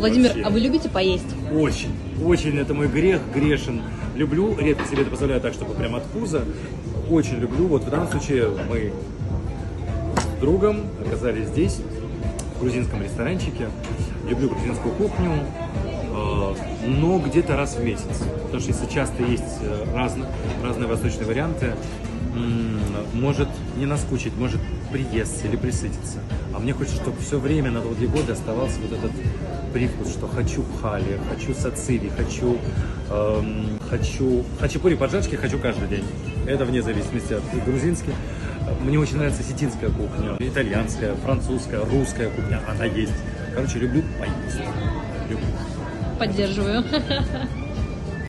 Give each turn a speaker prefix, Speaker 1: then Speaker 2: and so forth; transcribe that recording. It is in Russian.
Speaker 1: Владимир,
Speaker 2: вообще.
Speaker 1: а вы любите поесть?
Speaker 2: Очень, очень это мой грех, грешен. Люблю, редко себе это позволяю так, чтобы прям от пуза. Очень люблю. Вот в данном случае мы с другом оказались здесь, в грузинском ресторанчике. Люблю грузинскую кухню, э, но где-то раз в месяц. Потому что если часто есть э, разно- разные восточные варианты, может не наскучить, может приесться или присытиться. А мне хочется, чтобы все время на долгие годы оставался вот этот привкус, что хочу пхали, хочу сациви, хочу, эм, хочу, хачапури поджарки хочу каждый день. Это вне зависимости от грузинских. Мне очень нравится сетинская кухня, итальянская, французская, русская кухня, она есть. Короче, люблю поесть. Люблю.
Speaker 1: Поддерживаю.